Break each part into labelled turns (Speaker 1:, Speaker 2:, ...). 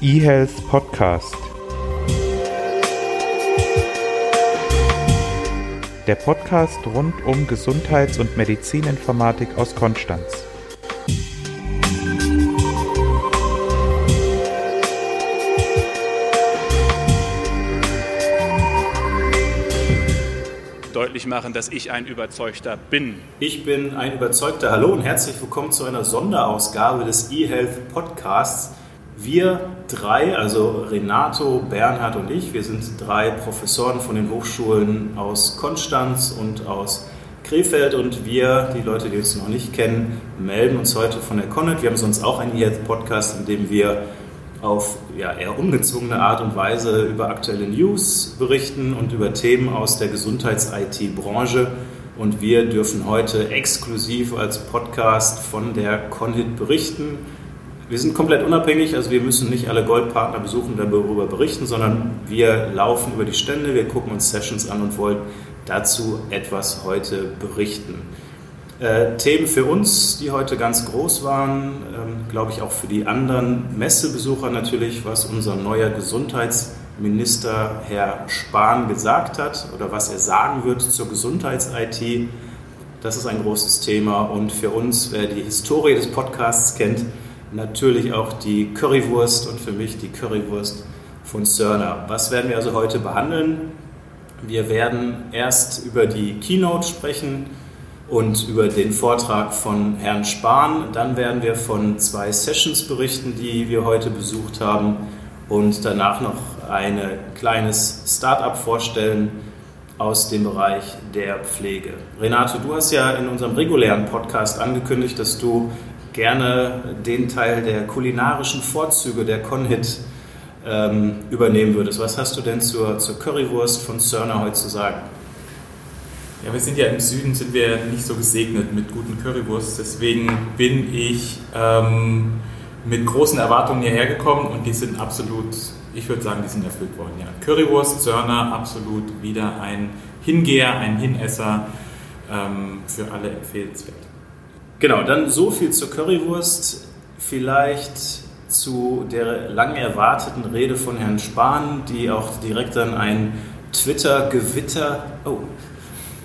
Speaker 1: eHealth Podcast. Der Podcast rund um Gesundheits- und Medizininformatik aus Konstanz.
Speaker 2: deutlich machen, dass ich ein Überzeugter bin.
Speaker 3: Ich bin ein Überzeugter. Hallo und herzlich willkommen zu einer Sonderausgabe des eHealth Podcasts. Wir drei, also Renato, Bernhard und ich, wir sind drei Professoren von den Hochschulen aus Konstanz und aus Krefeld und wir, die Leute, die uns noch nicht kennen, melden uns heute von der Connet. Wir haben sonst auch einen eHealth Podcast, in dem wir auf ja, eher ungezwungene Art und Weise über aktuelle News berichten und über Themen aus der Gesundheits-IT-Branche. Und wir dürfen heute exklusiv als Podcast von der Conhit berichten. Wir sind komplett unabhängig, also wir müssen nicht alle Goldpartner besuchen, darüber berichten, sondern wir laufen über die Stände, wir gucken uns Sessions an und wollen dazu etwas heute berichten. Äh, Themen für uns, die heute ganz groß waren, ähm, glaube ich auch für die anderen Messebesucher natürlich, was unser neuer Gesundheitsminister Herr Spahn gesagt hat oder was er sagen wird zur Gesundheits-IT. Das ist ein großes Thema und für uns, wer die Historie des Podcasts kennt, natürlich auch die Currywurst und für mich die Currywurst von Sörner. Was werden wir also heute behandeln? Wir werden erst über die Keynote sprechen, und über den Vortrag von Herrn Spahn. Dann werden wir von zwei Sessions berichten, die wir heute besucht haben und danach noch ein kleines Start-up vorstellen aus dem Bereich der Pflege. Renato, du hast ja in unserem regulären Podcast angekündigt, dass du gerne den Teil der kulinarischen Vorzüge der Conhit ähm, übernehmen würdest. Was hast du denn zur, zur Currywurst von Sörner heute zu sagen?
Speaker 4: Ja, wir sind ja im Süden, sind wir nicht so gesegnet mit guten Currywurst. Deswegen bin ich ähm, mit großen Erwartungen hierher gekommen und die sind absolut, ich würde sagen, die sind erfüllt worden. Ja. Currywurst, Sörner, absolut wieder ein Hingeher, ein Hinesser, ähm, für alle empfehlenswert.
Speaker 3: Genau, dann so viel zur Currywurst. Vielleicht zu der lang erwarteten Rede von Herrn Spahn, die auch direkt dann ein Twitter-Gewitter, oh,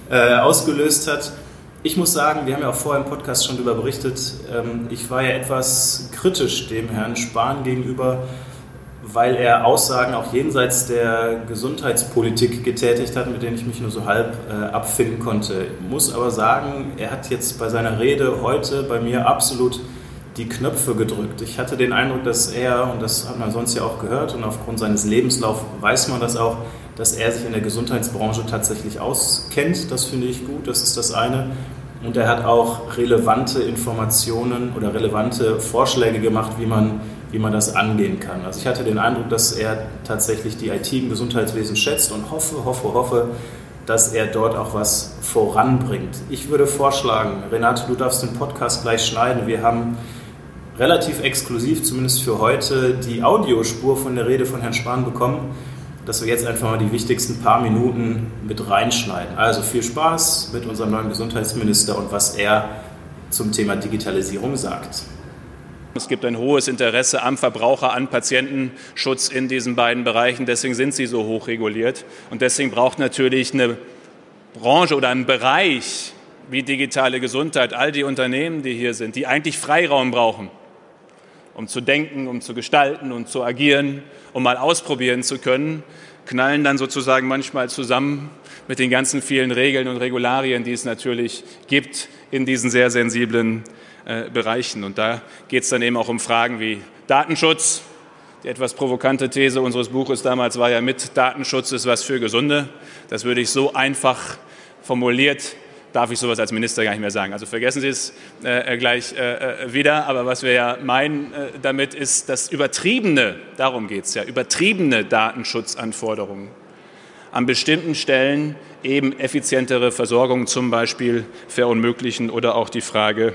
Speaker 3: äh, ausgelöst hat. Ich muss sagen, wir haben ja auch vorher im Podcast schon darüber berichtet, ähm, ich war ja etwas kritisch dem Herrn Spahn gegenüber, weil er Aussagen auch jenseits der Gesundheitspolitik getätigt hat, mit denen ich mich nur so halb äh, abfinden konnte. Ich muss aber sagen, er hat jetzt bei seiner Rede heute bei mir absolut die Knöpfe gedrückt. Ich hatte den Eindruck, dass er, und das hat man sonst ja auch gehört, und aufgrund seines Lebenslaufs weiß man das auch, dass er sich in der Gesundheitsbranche tatsächlich auskennt. Das finde ich gut, das ist das eine. Und er hat auch relevante Informationen oder relevante Vorschläge gemacht, wie man, wie man das angehen kann. Also ich hatte den Eindruck, dass er tatsächlich die IT im Gesundheitswesen schätzt und hoffe, hoffe, hoffe, dass er dort auch was voranbringt. Ich würde vorschlagen, Renate, du darfst den Podcast gleich schneiden. Wir haben relativ exklusiv, zumindest für heute, die Audiospur von der Rede von Herrn Spahn bekommen dass wir jetzt einfach mal die wichtigsten paar Minuten mit reinschneiden. Also viel Spaß mit unserem neuen Gesundheitsminister und was er zum Thema Digitalisierung sagt.
Speaker 2: Es gibt ein hohes Interesse am Verbraucher, an Patientenschutz in diesen beiden Bereichen. Deswegen sind sie so hoch reguliert. Und deswegen braucht natürlich eine Branche oder ein Bereich wie digitale Gesundheit, all die Unternehmen, die hier sind, die eigentlich Freiraum brauchen, um zu denken, um zu gestalten und zu agieren, um mal ausprobieren zu können, knallen dann sozusagen manchmal zusammen mit den ganzen vielen Regeln und Regularien, die es natürlich gibt in diesen sehr sensiblen äh, Bereichen. Und da geht es dann eben auch um Fragen wie Datenschutz. Die etwas provokante These unseres Buches damals war ja mit Datenschutz ist was für Gesunde. Das würde ich so einfach formuliert darf ich sowas als Minister gar nicht mehr sagen. Also vergessen Sie es äh, äh gleich äh, äh, wieder. Aber was wir ja meinen äh, damit ist, dass übertriebene, darum geht es ja, übertriebene Datenschutzanforderungen an bestimmten Stellen eben effizientere Versorgung zum Beispiel verunmöglichen oder auch die Frage,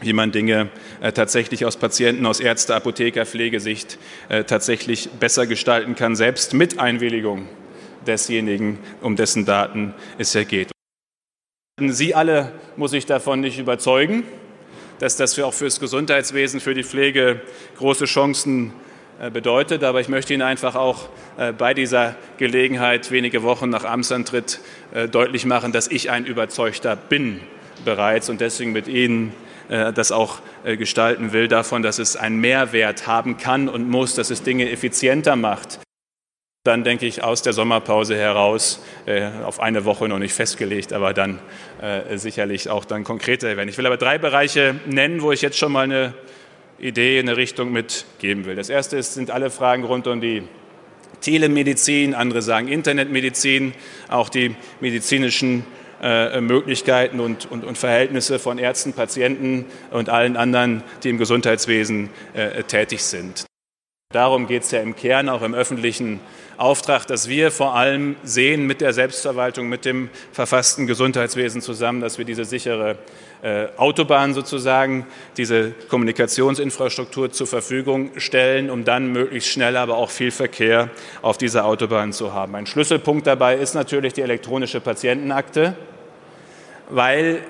Speaker 2: wie man Dinge äh, tatsächlich aus Patienten, aus Ärzte, Apotheker, Pflegesicht äh, tatsächlich besser gestalten kann, selbst mit Einwilligung desjenigen, um dessen Daten es ja geht. Sie alle muss ich davon nicht überzeugen, dass das für auch fürs Gesundheitswesen, für die Pflege große Chancen äh, bedeutet. Aber ich möchte Ihnen einfach auch äh, bei dieser Gelegenheit wenige Wochen nach Amtsantritt äh, deutlich machen, dass ich ein Überzeugter bin bereits und deswegen mit Ihnen das auch gestalten will, davon, dass es einen Mehrwert haben kann und muss, dass es Dinge effizienter macht. Dann denke ich aus der Sommerpause heraus, auf eine Woche noch nicht festgelegt, aber dann sicherlich auch dann konkreter werden. Ich will aber drei Bereiche nennen, wo ich jetzt schon mal eine Idee, eine Richtung mitgeben will. Das erste ist, sind alle Fragen rund um die Telemedizin, andere sagen Internetmedizin, auch die medizinischen äh, Möglichkeiten und, und, und, Verhältnisse von Ärzten, Patienten und allen anderen, die im Gesundheitswesen äh, tätig sind. Darum geht es ja im Kern auch im öffentlichen Auftrag, dass wir vor allem sehen mit der Selbstverwaltung, mit dem verfassten Gesundheitswesen zusammen, dass wir diese sichere äh, Autobahn sozusagen, diese Kommunikationsinfrastruktur zur Verfügung stellen, um dann möglichst schnell, aber auch viel Verkehr auf dieser Autobahn zu haben. Ein Schlüsselpunkt dabei ist natürlich die elektronische Patientenakte, weil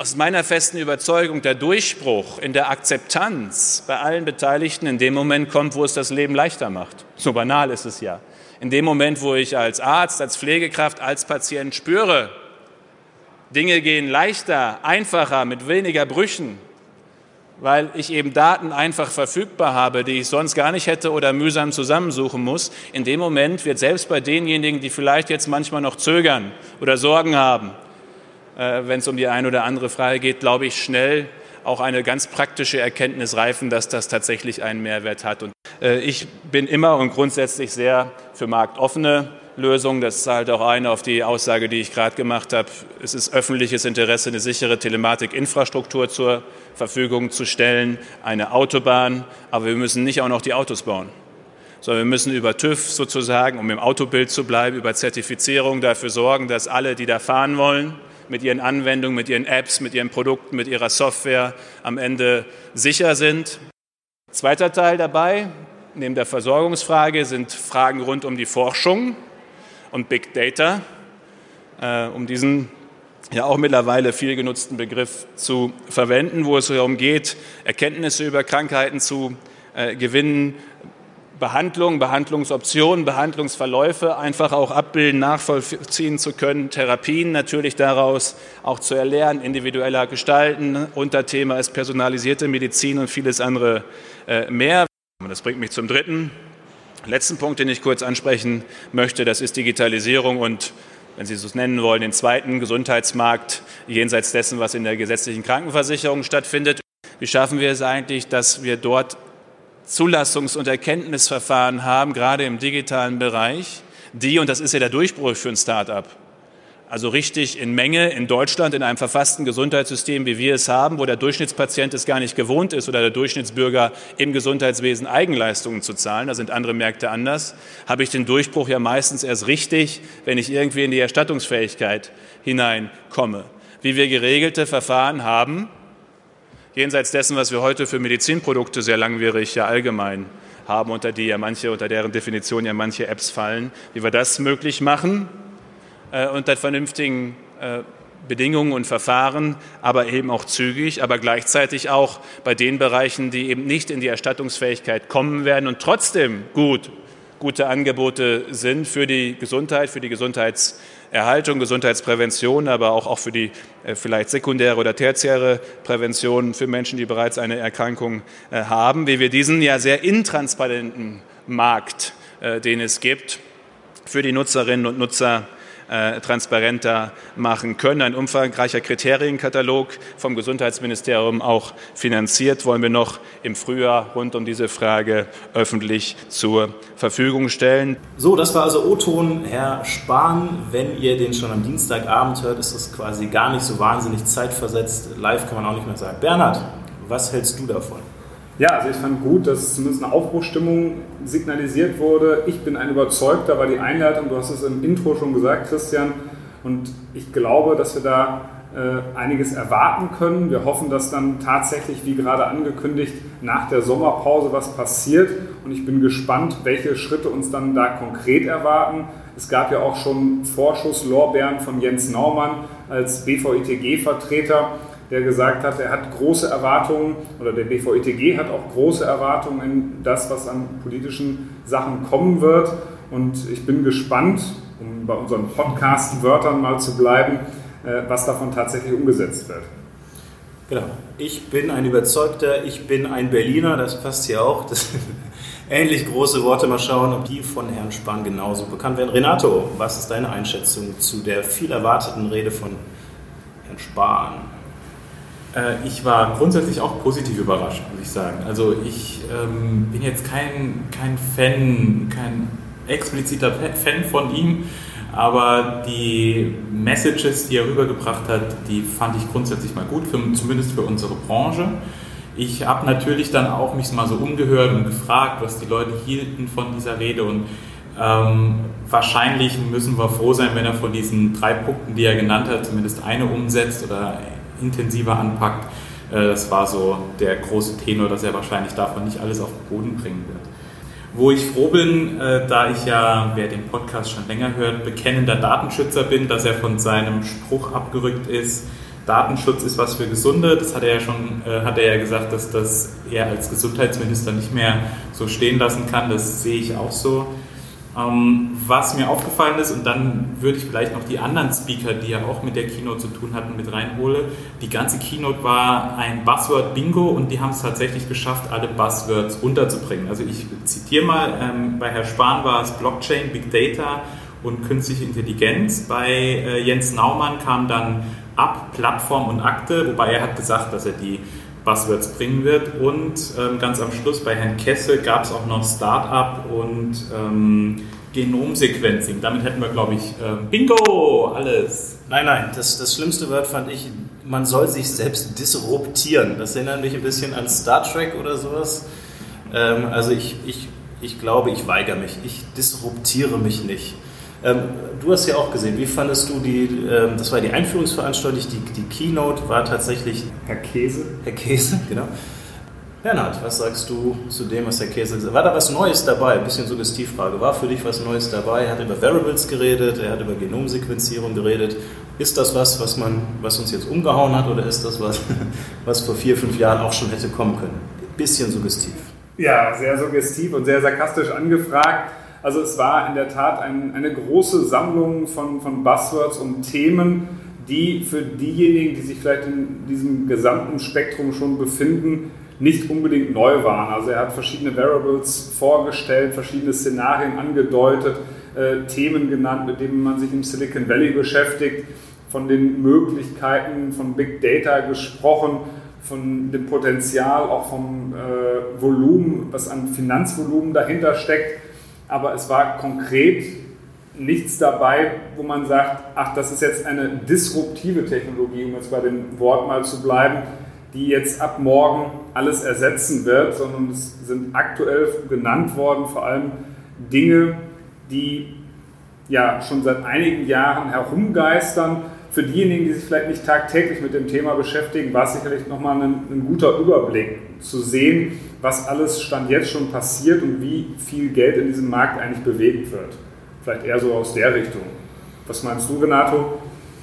Speaker 2: aus meiner festen Überzeugung der Durchbruch in der Akzeptanz bei allen Beteiligten in dem Moment kommt, wo es das Leben leichter macht. So banal ist es ja. In dem Moment, wo ich als Arzt, als Pflegekraft, als Patient spüre, Dinge gehen leichter, einfacher, mit weniger Brüchen, weil ich eben Daten einfach verfügbar habe, die ich sonst gar nicht hätte oder mühsam zusammensuchen muss. In dem Moment wird selbst bei denjenigen, die vielleicht jetzt manchmal noch zögern oder Sorgen haben, wenn es um die eine oder andere Frage geht, glaube ich, schnell auch eine ganz praktische Erkenntnis reifen, dass das tatsächlich einen Mehrwert hat. Und äh, ich bin immer und grundsätzlich sehr für marktoffene Lösungen. Das zahlt auch ein auf die Aussage, die ich gerade gemacht habe. Es ist öffentliches Interesse, eine sichere Telematikinfrastruktur zur Verfügung zu stellen, eine Autobahn. Aber wir müssen nicht auch noch die Autos bauen sondern wir müssen über TÜV sozusagen, um im Autobild zu bleiben, über Zertifizierung dafür sorgen, dass alle, die da fahren wollen, mit ihren Anwendungen, mit ihren Apps, mit ihren Produkten, mit ihrer Software am Ende sicher sind. Zweiter Teil dabei, neben der Versorgungsfrage, sind Fragen rund um die Forschung und Big Data, äh, um diesen ja auch mittlerweile viel genutzten Begriff zu verwenden, wo es darum geht, Erkenntnisse über Krankheiten zu äh, gewinnen, Behandlung, Behandlungsoptionen, Behandlungsverläufe einfach auch abbilden, nachvollziehen zu können, Therapien natürlich daraus auch zu erlernen, individueller gestalten. Unterthema ist personalisierte Medizin und vieles andere äh, mehr. Das bringt mich zum dritten, letzten Punkt, den ich kurz ansprechen möchte. Das ist Digitalisierung und wenn Sie es nennen wollen, den zweiten Gesundheitsmarkt jenseits dessen, was in der gesetzlichen Krankenversicherung stattfindet. Wie schaffen wir es eigentlich, dass wir dort Zulassungs- und Erkenntnisverfahren haben, gerade im digitalen Bereich, die, und das ist ja der Durchbruch für ein Start-up, also richtig in Menge in Deutschland in einem verfassten Gesundheitssystem, wie wir es haben, wo der Durchschnittspatient es gar nicht gewohnt ist oder der Durchschnittsbürger im Gesundheitswesen Eigenleistungen zu zahlen, da sind andere Märkte anders, habe ich den Durchbruch ja meistens erst richtig, wenn ich irgendwie in die Erstattungsfähigkeit hineinkomme. Wie wir geregelte Verfahren haben, jenseits dessen, was wir heute für Medizinprodukte sehr langwierig ja allgemein haben, unter die ja manche, unter deren Definition ja manche Apps fallen, wie wir das möglich machen äh, unter vernünftigen äh, Bedingungen und Verfahren, aber eben auch zügig, aber gleichzeitig auch bei den Bereichen, die eben nicht in die Erstattungsfähigkeit kommen werden und trotzdem gut, gute Angebote sind für die Gesundheit, für die Gesundheits Erhaltung, Gesundheitsprävention, aber auch, auch für die äh, vielleicht sekundäre oder tertiäre Prävention für Menschen, die bereits eine Erkrankung äh, haben, wie wir diesen ja sehr intransparenten Markt, äh, den es gibt, für die Nutzerinnen und Nutzer äh, transparenter machen können. Ein umfangreicher Kriterienkatalog vom Gesundheitsministerium auch finanziert, wollen wir noch im Frühjahr rund um diese Frage öffentlich zur Verfügung stellen.
Speaker 3: So, das war also O-Ton, Herr Spahn. Wenn ihr den schon am Dienstagabend hört, ist das quasi gar nicht so wahnsinnig zeitversetzt. Live kann man auch nicht mehr sagen. Bernhard, was hältst du davon?
Speaker 5: Ja, also ich fand gut, dass zumindest eine Aufbruchstimmung signalisiert wurde. Ich bin ein Überzeugter, war die Einleitung, du hast es im Intro schon gesagt, Christian. Und ich glaube, dass wir da äh, einiges erwarten können. Wir hoffen, dass dann tatsächlich, wie gerade angekündigt, nach der Sommerpause was passiert. Und ich bin gespannt, welche Schritte uns dann da konkret erwarten. Es gab ja auch schon Vorschusslorbeeren von Jens Naumann als BVITG-Vertreter der gesagt hat, er hat große Erwartungen oder der BVETG hat auch große Erwartungen in das, was an politischen Sachen kommen wird. Und ich bin gespannt, um bei unseren Podcast-Wörtern mal zu bleiben, äh, was davon tatsächlich umgesetzt wird.
Speaker 3: Genau. Ich bin ein Überzeugter, ich bin ein Berliner, das passt hier auch. Das ähnlich große Worte. Mal schauen, ob die von Herrn Spahn genauso bekannt werden. Renato, was ist deine Einschätzung zu der viel erwarteten Rede von Herrn Spahn?
Speaker 4: Äh, ich war grundsätzlich auch positiv überrascht, muss ich sagen. Also ich ähm, bin jetzt kein, kein Fan, kein expliziter Fan von ihm, aber die Messages, die er rübergebracht hat, die fand ich grundsätzlich mal gut, für, zumindest für unsere Branche. Ich habe natürlich dann auch mich mal so umgehört und gefragt, was die Leute hielten von dieser Rede und ähm, wahrscheinlich müssen wir froh sein, wenn er von diesen drei Punkten, die er genannt hat, zumindest eine umsetzt oder intensiver anpackt. Äh, das war so der große Tenor, dass er wahrscheinlich davon nicht alles auf den Boden bringen wird. Wo ich froh bin, äh, da ich ja, wer den Podcast schon länger hört, bekennender Datenschützer bin, dass er von seinem Spruch abgerückt ist, Datenschutz ist was für Gesunde. Das hat er ja schon, äh, hat er ja gesagt, dass das er als Gesundheitsminister nicht mehr so stehen lassen kann. Das sehe ich auch so. Ähm, was mir aufgefallen ist, und dann würde ich vielleicht noch die anderen Speaker, die ja auch mit der Keynote zu tun hatten, mit reinhole. Die ganze Keynote war ein Buzzword-Bingo und die haben es tatsächlich geschafft, alle Buzzwords unterzubringen. Also ich zitiere mal, ähm, bei Herr Spahn war es Blockchain, Big Data und künstliche Intelligenz. Bei äh, Jens Naumann kam dann ab Plattform und Akte, wobei er hat gesagt, dass er die Buzzwords bringen wird. Und ähm, ganz am Schluss bei Herrn Kesse gab es auch noch Startup und ähm, Genomsequencing. Damit hätten wir, glaube ich, äh, Bingo, alles.
Speaker 3: Nein, nein, das, das schlimmste Wort fand ich, man soll sich selbst disruptieren. Das erinnert mich ein bisschen an Star Trek oder sowas. Ähm, also ich, ich, ich glaube, ich weigere mich. Ich disruptiere mich nicht. Ähm, du hast ja auch gesehen, wie fandest du die, ähm, das war die Einführungsveranstaltung, die, die Keynote war tatsächlich...
Speaker 5: Herr Käse.
Speaker 3: Herr Käse, genau. Bernhard, was sagst du zu dem, was Herr Käse gesagt hat? War da was Neues dabei? Ein bisschen Suggestivfrage. War für dich was Neues dabei? Er hat über Variables geredet, er hat über Genomsequenzierung geredet. Ist das was, was, man, was uns jetzt umgehauen hat oder ist das was, was vor vier, fünf Jahren auch schon hätte kommen können? Ein bisschen suggestiv.
Speaker 5: Ja, sehr suggestiv und sehr sarkastisch angefragt. Also es war in der Tat ein, eine große Sammlung von, von Buzzwords und Themen, die für diejenigen, die sich vielleicht in diesem gesamten Spektrum schon befinden, nicht unbedingt neu waren. Also er hat verschiedene Variables vorgestellt, verschiedene Szenarien angedeutet, äh, Themen genannt, mit denen man sich im Silicon Valley beschäftigt, von den Möglichkeiten von Big Data gesprochen, von dem Potenzial, auch vom äh, Volumen, was an Finanzvolumen dahinter steckt aber es war konkret nichts dabei, wo man sagt, ach, das ist jetzt eine disruptive Technologie, um jetzt bei dem Wort mal zu bleiben, die jetzt ab morgen alles ersetzen wird, sondern es sind aktuell genannt worden vor allem Dinge, die ja schon seit einigen Jahren herumgeistern. Für diejenigen, die sich vielleicht nicht tagtäglich mit dem Thema beschäftigen, war es sicherlich nochmal ein, ein guter Überblick zu sehen, was alles Stand jetzt schon passiert und wie viel Geld in diesem Markt eigentlich bewegt wird. Vielleicht eher so aus der Richtung. Was meinst du, Renato?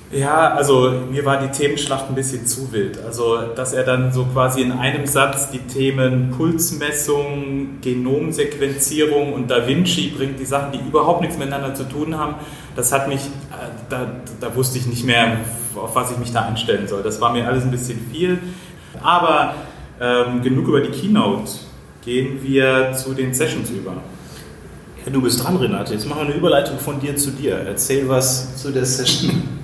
Speaker 4: Ja, also mir war die Themenschlacht ein bisschen zu wild. Also, dass er dann so quasi in einem Satz die Themen Pulsmessung, Genomsequenzierung und Da Vinci bringt, die Sachen, die überhaupt nichts miteinander zu tun haben, das hat mich, äh, da, da wusste ich nicht mehr, auf was ich mich da einstellen soll. Das war mir alles ein bisschen viel. Aber ähm, genug über die Keynote. Gehen wir zu den Sessions über.
Speaker 3: Ja, du bist dran, Renate. Jetzt machen wir eine Überleitung von dir zu dir. Erzähl was zu der Session.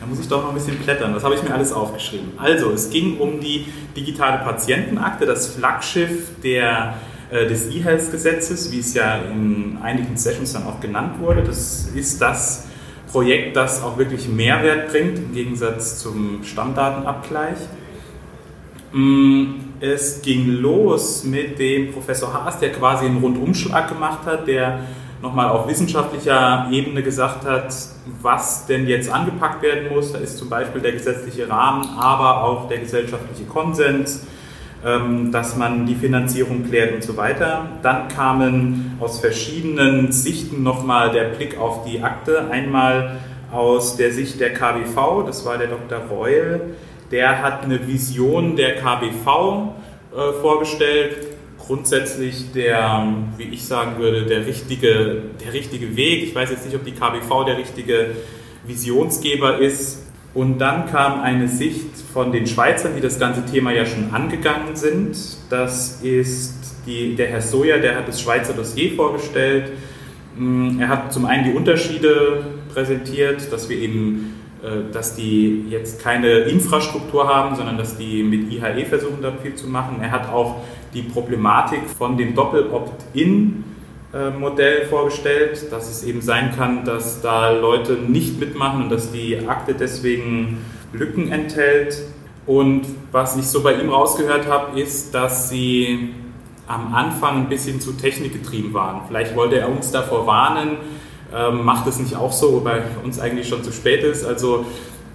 Speaker 4: da muss ich doch noch ein bisschen blättern. Das habe ich mir alles aufgeschrieben. Also, es ging um die digitale Patientenakte, das Flaggschiff der, des E-Health-Gesetzes, wie es ja in einigen Sessions dann auch genannt wurde. Das ist das Projekt, das auch wirklich Mehrwert bringt im Gegensatz zum Stammdatenabgleich. Mm, es ging los mit dem Professor Haas, der quasi einen Rundumschlag gemacht hat, der nochmal auf wissenschaftlicher Ebene gesagt hat, was denn jetzt angepackt werden muss. Da ist zum Beispiel der gesetzliche Rahmen, aber auch der gesellschaftliche Konsens, dass man die Finanzierung klärt und so weiter. Dann kamen aus verschiedenen Sichten nochmal der Blick auf die Akte. Einmal aus der Sicht der KWV, das war der Dr. Reul, Der hat eine Vision der KBV äh, vorgestellt. Grundsätzlich der, wie ich sagen würde, der richtige, der richtige Weg. Ich weiß jetzt nicht, ob die KBV der richtige Visionsgeber ist. Und dann kam eine Sicht von den Schweizern, die das ganze Thema ja schon angegangen sind. Das ist die, der Herr Soja, der hat das Schweizer Dossier vorgestellt. Mm, er hat zum einen die Unterschiede präsentiert, dass wir eben, äh, dass die jetzt keine Infrastruktur haben, sondern dass die mit IHE versuchen, da viel zu machen. Er hat auch die Problematik von dem Doppel-Opt-in Modell vorgestellt, dass es eben sein kann, dass da Leute nicht mitmachen und dass die Akte deswegen Lücken enthält. Und was ich so bei ihm rausgehört habe, ist, dass sie am Anfang ein bisschen zu technikgetrieben waren. Vielleicht wollte er uns davor warnen, ähm, macht es nicht auch so, wobei uns eigentlich schon zu spät ist. Also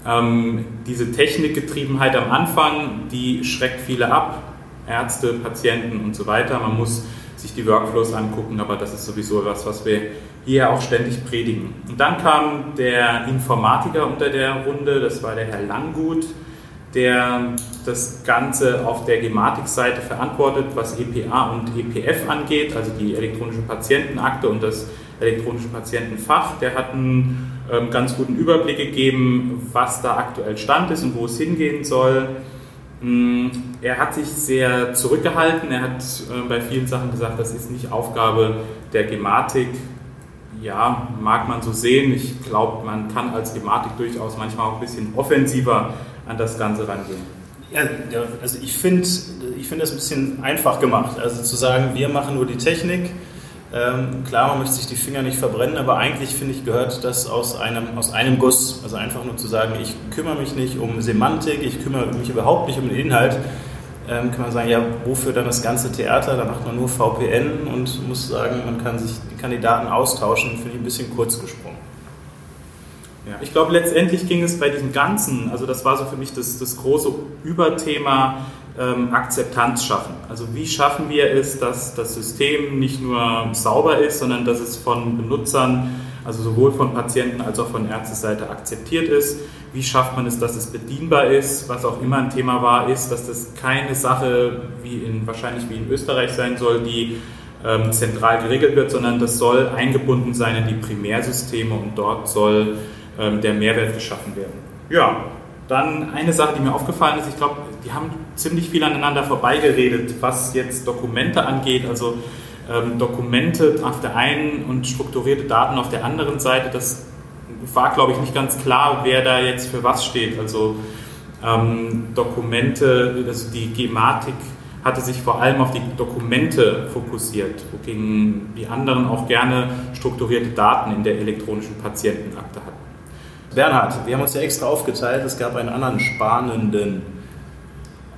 Speaker 4: ähm, diese Technikgetriebenheit am Anfang, die schreckt viele ab, Ärzte, Patienten und so weiter. Man muss sich die Workflows angucken, aber das ist sowieso was, was wir hier auch ständig predigen. Und dann kam der Informatiker unter der Runde, das war der Herr Langgut der das Ganze auf der Gematik-Seite verantwortet, was EPA und EPF angeht, also die elektronische Patientenakte und das elektronische Patientenfach. Der hat einen ähm, ganz guten Überblick gegeben, was da aktuell Stand ist und wo es hingehen soll. Mm, er hat sich sehr zurückgehalten. Er hat äh, bei vielen Sachen gesagt, das ist nicht Aufgabe der Gematik. Ja, mag man so sehen. Ich glaube, man kann als Gematik durchaus manchmal auch ein bisschen offensiver an das Ganze rangehen?
Speaker 3: Ja, also ich finde ich find das ein bisschen einfach gemacht. Also zu sagen, wir machen nur die Technik. Ähm, klar, man möchte sich die Finger nicht verbrennen, aber eigentlich finde ich, gehört das aus einem, aus einem Guss. Also einfach nur zu sagen, ich kümmere mich nicht um Semantik, ich kümmere mich überhaupt nicht um den Inhalt. Ähm, kann man sagen, ja, wofür dann das ganze Theater? Da macht man nur VPN und muss sagen, man kann sich die Kandidaten austauschen. Finde ich ein bisschen kurz gesprungen.
Speaker 4: Ja, ich glaube, letztendlich ging es bei diesem Ganzen, also das war so für mich das, das große Überthema, ähm, Akzeptanz schaffen. Also wie schaffen wir es, dass das System nicht nur sauber ist, sondern dass es von Benutzern, also sowohl von Patienten als auch von Ärzteseite akzeptiert ist. Wie schafft man es, dass es bedienbar ist? Was auch immer ein Thema war, ist, dass das keine Sache wie in, wahrscheinlich wie in Österreich sein soll, die ähm, zentral geregelt wird, sondern das soll eingebunden sein in die Primärsysteme und dort soll ähm, der Mehrwert geschaffen werden. Ja, dann eine Sache, die mir aufgefallen ist, ich glaube, die haben ziemlich viel aneinander vorbeigeredet, was jetzt Dokumente angeht, also ähm, Dokumente auf der einen und strukturierte Daten auf der anderen Seite. Das war, glaube ich, nicht ganz klar, wer da jetzt für was steht. Also ähm, Dokumente, also die Gematik hatte sich vor allem auf die Dokumente fokussiert, wogegen die anderen auch gerne strukturierte Daten in der elektronischen Patientenakte hatten.
Speaker 3: Bernhard, wir haben uns ja extra aufgeteilt. Es gab einen anderen spannenden,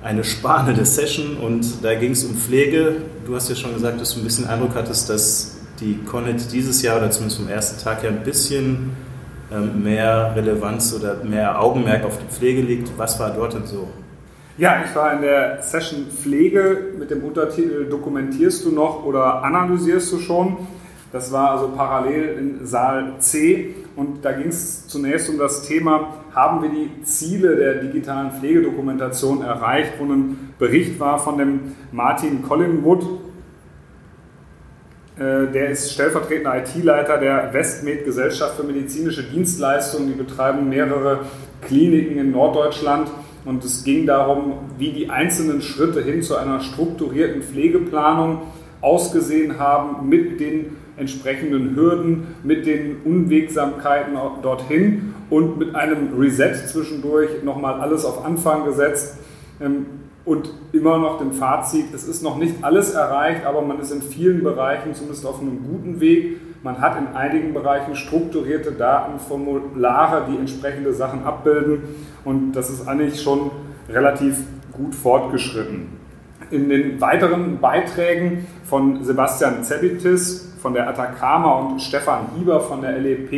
Speaker 3: eine spannende Session und da ging es um Pflege. Du hast ja schon gesagt, dass du ein bisschen Eindruck hattest, dass die Connet dieses Jahr oder zumindest vom ersten Tag ja ein bisschen ähm, mehr Relevanz oder mehr Augenmerk auf die Pflege liegt. Was war dort denn so?
Speaker 5: Ja, ich war in der Session Pflege mit dem Untertitel Dokumentierst du noch oder analysierst du schon? Das war also parallel in Saal C und da ging es zunächst um das Thema, haben wir die Ziele der digitalen Pflegedokumentation erreicht, wo ein Bericht war von dem Martin Collingwood, äh, der ist stellvertretender IT-Leiter der Westmed Gesellschaft für medizinische Dienstleistungen. Die betreiben mehrere Kliniken in Norddeutschland. Und es ging darum, wie die einzelnen Schritte hin zu einer strukturierten Pflegeplanung ausgesehen haben mit den entsprechenden Hürden, mit den Unwegsamkeiten dorthin und mit einem Reset zwischendurch nochmal alles auf Anfang gesetzt ähm, und immer noch dem Fazit, es ist noch nicht alles erreicht, aber man ist in vielen Bereichen zumindest auf einem guten Weg. Man hat in einigen Bereichen strukturierte Datenformulare, die entsprechende Sachen abbilden und das ist eigentlich schon relativ gut fortgeschritten. In den weiteren Beiträgen von Sebastian Zebitis von der Atacama und Stefan Hieber von der LEP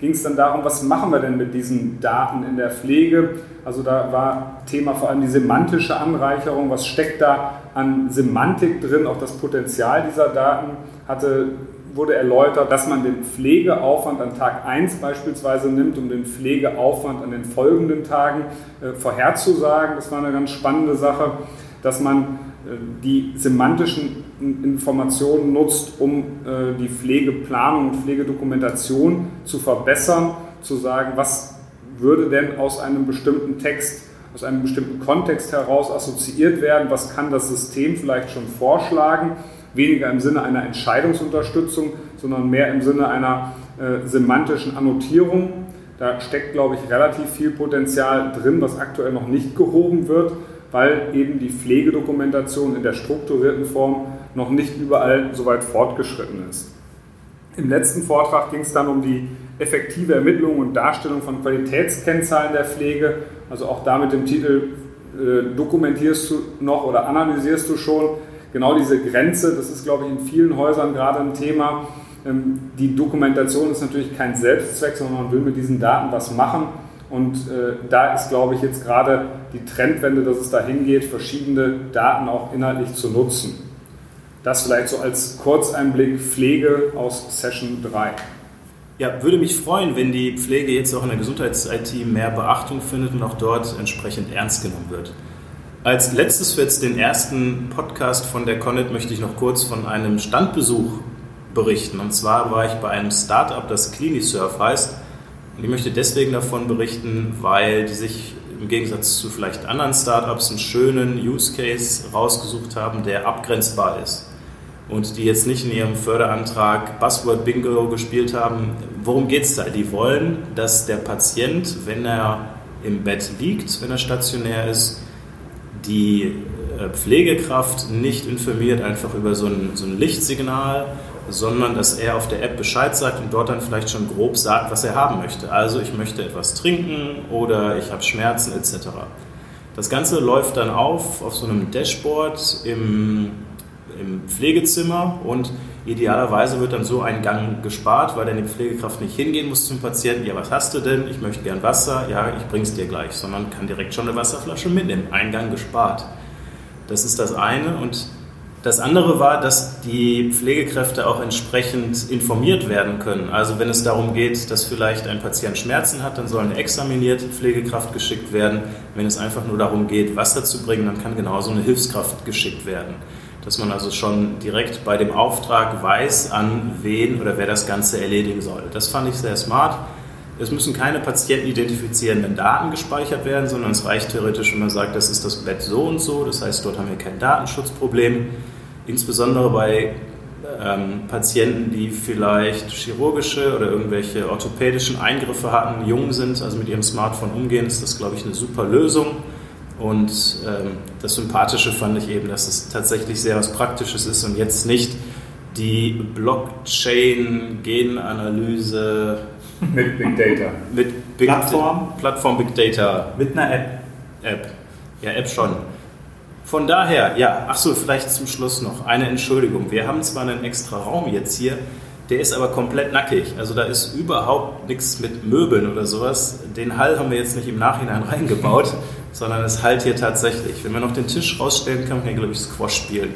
Speaker 5: ging es dann darum, was machen wir denn mit diesen Daten in der Pflege? Also da war Thema vor allem die semantische Anreicherung, was steckt da an Semantik drin, auch das Potenzial dieser Daten hatte wurde erläutert, dass man den Pflegeaufwand an Tag 1 beispielsweise nimmt, um den Pflegeaufwand an den folgenden Tagen äh, vorherzusagen. Das war eine ganz spannende Sache, dass man die semantischen Informationen nutzt, um äh, die Pflegeplanung und Pflegedokumentation zu verbessern, zu sagen, was würde denn aus einem bestimmten Text, aus einem bestimmten Kontext heraus assoziiert werden, was kann das System vielleicht schon vorschlagen, weniger im Sinne einer Entscheidungsunterstützung, sondern mehr im Sinne einer äh, semantischen Annotierung. Da steckt, glaube ich, relativ viel Potenzial drin, was aktuell noch nicht gehoben wird weil eben die Pflegedokumentation in der strukturierten Form noch nicht überall so weit fortgeschritten ist. Im letzten Vortrag ging es dann um die effektive Ermittlung und Darstellung von Qualitätskennzahlen der Pflege, also auch da mit dem Titel äh, dokumentierst du noch oder analysierst du schon. Genau diese Grenze, das ist, glaube ich, in vielen Häusern gerade ein Thema. Ähm, die Dokumentation ist natürlich kein Selbstzweck, sondern man will mit diesen Daten was machen. Und äh, da ist, glaube ich, jetzt gerade die Trendwende, dass es dahin geht, verschiedene Daten auch inhaltlich zu nutzen. Das vielleicht so als Kurzeinblick Pflege aus Session 3.
Speaker 3: Ja, würde mich freuen, wenn die Pflege jetzt auch in der Gesundheits-IT mehr Beachtung findet und auch dort entsprechend ernst genommen wird. Als letztes für jetzt den ersten Podcast von der Connet möchte ich noch kurz von einem Standbesuch berichten. Und zwar war ich bei einem Startup, das CliniSurf heißt. Und ich möchte deswegen davon berichten, weil die sich im Gegensatz zu vielleicht anderen Startups einen schönen Use Case rausgesucht haben, der abgrenzbar ist. Und die jetzt nicht in ihrem Förderantrag Buzzword Bingo gespielt haben. Worum geht es da? Die wollen, dass der Patient, wenn er im Bett liegt, wenn er stationär ist, die äh, Pflegekraft nicht informiert einfach über so ein, so ein Lichtsignal, sondern dass er auf der App Bescheid sagt und dort dann vielleicht schon grob sagt, was er haben möchte. Also ich möchte etwas trinken oder ich habe Schmerzen etc. Das Ganze läuft dann auf auf so einem Dashboard im, im Pflegezimmer und idealerweise wird dann so ein Gang gespart, weil dann die Pflegekraft nicht hingehen muss zum Patienten, ja was hast du denn, ich möchte gern Wasser, ja ich bring's dir gleich, sondern kann direkt schon eine Wasserflasche mitnehmen, ein Gang gespart. Das ist das eine und das andere war, dass die Pflegekräfte auch entsprechend informiert werden können. Also wenn es darum geht, dass vielleicht ein Patient Schmerzen hat, dann soll eine examinierte Pflegekraft geschickt werden. Wenn es einfach nur darum geht, Wasser zu bringen, dann kann genauso eine Hilfskraft geschickt werden. Dass man also schon direkt bei dem Auftrag weiß, an wen oder wer das Ganze erledigen soll. Das fand ich sehr smart. Es müssen keine patientenidentifizierenden Daten gespeichert werden, sondern es reicht theoretisch, wenn man sagt, das ist das Bett so und so. Das heißt, dort haben wir kein Datenschutzproblem. Insbesondere bei ähm, Patienten, die vielleicht chirurgische oder irgendwelche orthopädischen Eingriffe hatten, jung sind, also mit ihrem Smartphone umgehen, ist das, glaube ich, eine super Lösung. Und ähm, das Sympathische fand ich eben, dass es tatsächlich sehr was Praktisches ist und jetzt nicht die Blockchain-Genanalyse
Speaker 5: mit Big Data.
Speaker 3: Mit Big Plattform? Plattform Big Data.
Speaker 4: Mit einer App.
Speaker 3: App. Ja, App schon. Von daher, ja, ach so, vielleicht zum Schluss noch eine Entschuldigung. Wir haben zwar einen extra Raum jetzt hier, der ist aber komplett nackig. Also da ist überhaupt nichts mit Möbeln oder sowas. Den Hall haben wir jetzt nicht im Nachhinein reingebaut, sondern es halt hier tatsächlich. Wenn wir noch den Tisch rausstellen, kann man hier, glaube ich, Squash spielen.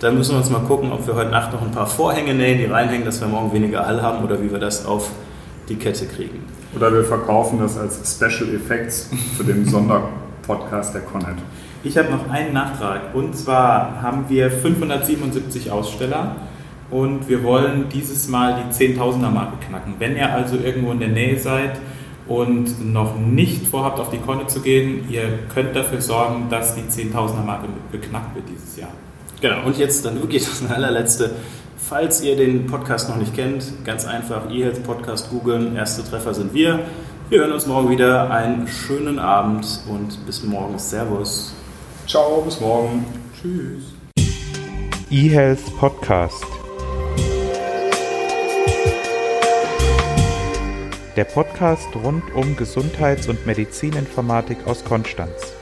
Speaker 3: Dann müssen wir uns mal gucken, ob wir heute Nacht noch ein paar Vorhänge nähen, die reinhängen, dass wir morgen weniger Hall haben oder wie wir das auf die Kette kriegen.
Speaker 5: Oder wir verkaufen das als Special Effects für den Sonderpodcast der Connet.
Speaker 4: Ich habe noch einen Nachtrag und zwar haben wir 577 Aussteller und wir wollen dieses Mal die 10.000er Marke knacken. Wenn ihr also irgendwo in der Nähe seid und noch nicht vorhabt, auf die Connet zu gehen, ihr könnt dafür sorgen, dass die 10.000er Marke geknackt wird dieses Jahr.
Speaker 3: Genau, und jetzt dann wirklich das allerletzte. Falls ihr den Podcast noch nicht kennt, ganz einfach eHealth Podcast googeln. Erste Treffer sind wir. Wir hören uns morgen wieder. Einen schönen Abend und bis morgen. Servus.
Speaker 5: Ciao, bis morgen.
Speaker 3: Tschüss.
Speaker 1: eHealth Podcast. Der Podcast rund um Gesundheits- und Medizininformatik aus Konstanz.